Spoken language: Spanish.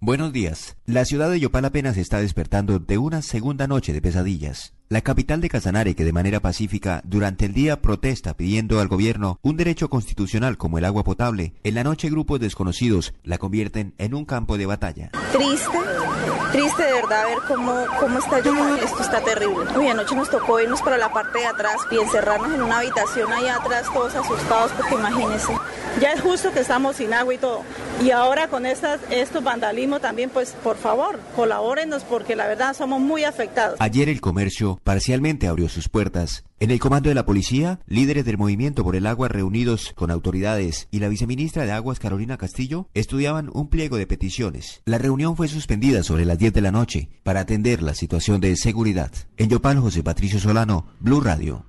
Buenos días. La ciudad de Yopal apenas está despertando de una segunda noche de pesadillas. La capital de Casanare, que de manera pacífica durante el día protesta pidiendo al gobierno un derecho constitucional como el agua potable, en la noche grupos desconocidos la convierten en un campo de batalla. Triste, triste de verdad ver cómo, cómo está Yopal. Esto está terrible. Hoy anoche nos tocó irnos para la parte de atrás y encerrarnos en una habitación allá atrás todos asustados porque imagínense. Ya es justo que estamos sin agua y todo. Y ahora con estas, estos vandalismos también, pues por favor, colabórenos porque la verdad somos muy afectados. Ayer el comercio parcialmente abrió sus puertas. En el comando de la policía, líderes del movimiento por el agua reunidos con autoridades y la viceministra de Aguas Carolina Castillo estudiaban un pliego de peticiones. La reunión fue suspendida sobre las 10 de la noche para atender la situación de seguridad. En Yopal, José Patricio Solano, Blue Radio.